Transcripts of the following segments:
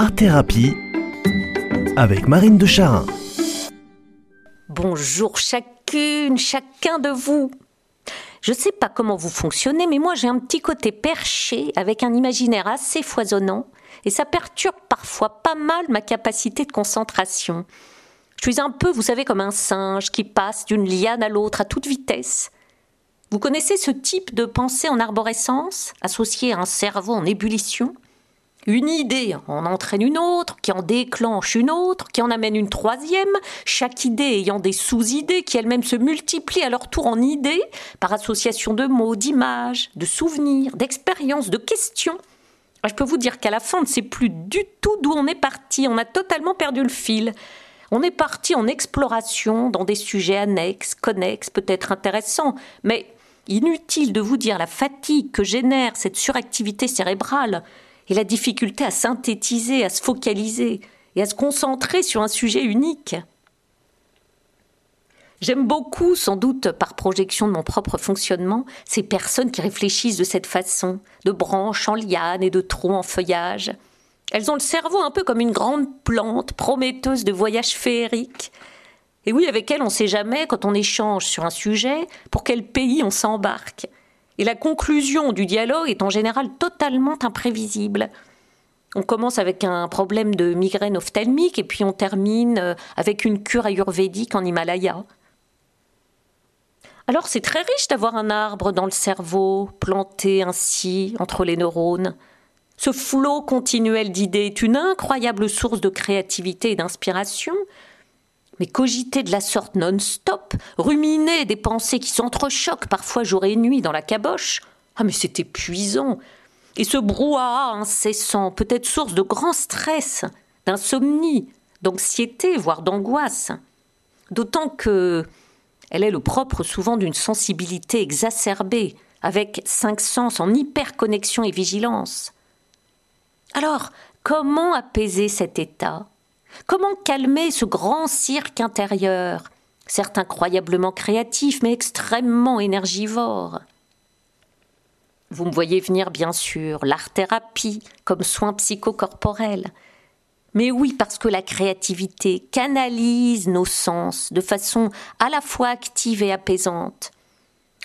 Art Thérapie avec Marine de Charin. Bonjour chacune, chacun de vous. Je ne sais pas comment vous fonctionnez, mais moi j'ai un petit côté perché avec un imaginaire assez foisonnant et ça perturbe parfois pas mal ma capacité de concentration. Je suis un peu, vous savez, comme un singe qui passe d'une liane à l'autre à toute vitesse. Vous connaissez ce type de pensée en arborescence, associé à un cerveau en ébullition? Une idée en entraîne une autre, qui en déclenche une autre, qui en amène une troisième, chaque idée ayant des sous-idées qui elles-mêmes se multiplient à leur tour en idées, par association de mots, d'images, de souvenirs, d'expériences, de questions. Je peux vous dire qu'à la fin, on ne sait plus du tout d'où on est parti, on a totalement perdu le fil. On est parti en exploration dans des sujets annexes, connexes, peut-être intéressants, mais Inutile de vous dire la fatigue que génère cette suractivité cérébrale et la difficulté à synthétiser, à se focaliser et à se concentrer sur un sujet unique. J'aime beaucoup, sans doute par projection de mon propre fonctionnement, ces personnes qui réfléchissent de cette façon, de branches en liane et de troncs en feuillage. Elles ont le cerveau un peu comme une grande plante prometteuse de voyages féeriques, et oui, avec elle, on ne sait jamais, quand on échange sur un sujet, pour quel pays on s'embarque. Et la conclusion du dialogue est en général totalement imprévisible. On commence avec un problème de migraine ophtalmique et puis on termine euh, avec une cure ayurvédique en Himalaya. Alors c'est très riche d'avoir un arbre dans le cerveau, planté ainsi entre les neurones. Ce flot continuel d'idées est une incroyable source de créativité et d'inspiration mais cogiter de la sorte non-stop, ruminer des pensées qui s'entrechoquent parfois jour et nuit dans la caboche, ah mais c'est épuisant. Et ce brouhaha incessant peut être source de grand stress, d'insomnie, d'anxiété, voire d'angoisse. D'autant que elle est le propre souvent d'une sensibilité exacerbée, avec cinq sens en hyperconnexion et vigilance. Alors, comment apaiser cet état? Comment calmer ce grand cirque intérieur, certes incroyablement créatif, mais extrêmement énergivore. Vous me voyez venir, bien sûr, l'art-thérapie comme soin psychocorporel. Mais oui, parce que la créativité canalise nos sens de façon à la fois active et apaisante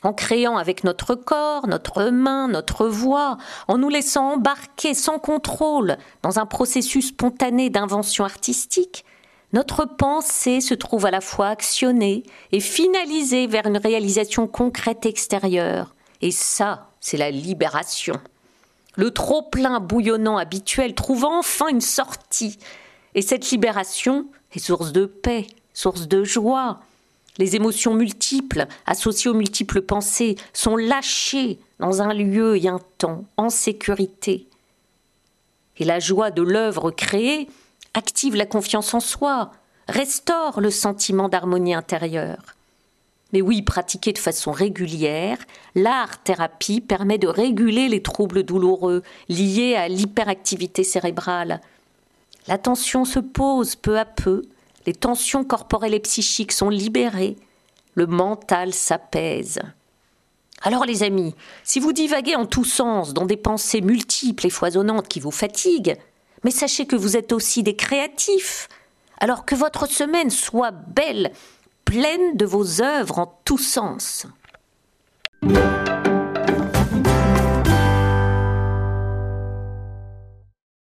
en créant avec notre corps, notre main, notre voix, en nous laissant embarquer sans contrôle dans un processus spontané d'invention artistique, notre pensée se trouve à la fois actionnée et finalisée vers une réalisation concrète extérieure. Et ça, c'est la libération. Le trop-plein bouillonnant habituel trouve enfin une sortie. Et cette libération est source de paix, source de joie, les émotions multiples, associées aux multiples pensées, sont lâchées dans un lieu et un temps, en sécurité. Et la joie de l'œuvre créée active la confiance en soi, restaure le sentiment d'harmonie intérieure. Mais oui, pratiquée de façon régulière, l'art-thérapie permet de réguler les troubles douloureux liés à l'hyperactivité cérébrale. L'attention se pose peu à peu les tensions corporelles et psychiques sont libérées, le mental s'apaise. Alors les amis, si vous divaguez en tous sens dans des pensées multiples et foisonnantes qui vous fatiguent, mais sachez que vous êtes aussi des créatifs. Alors que votre semaine soit belle, pleine de vos œuvres en tous sens.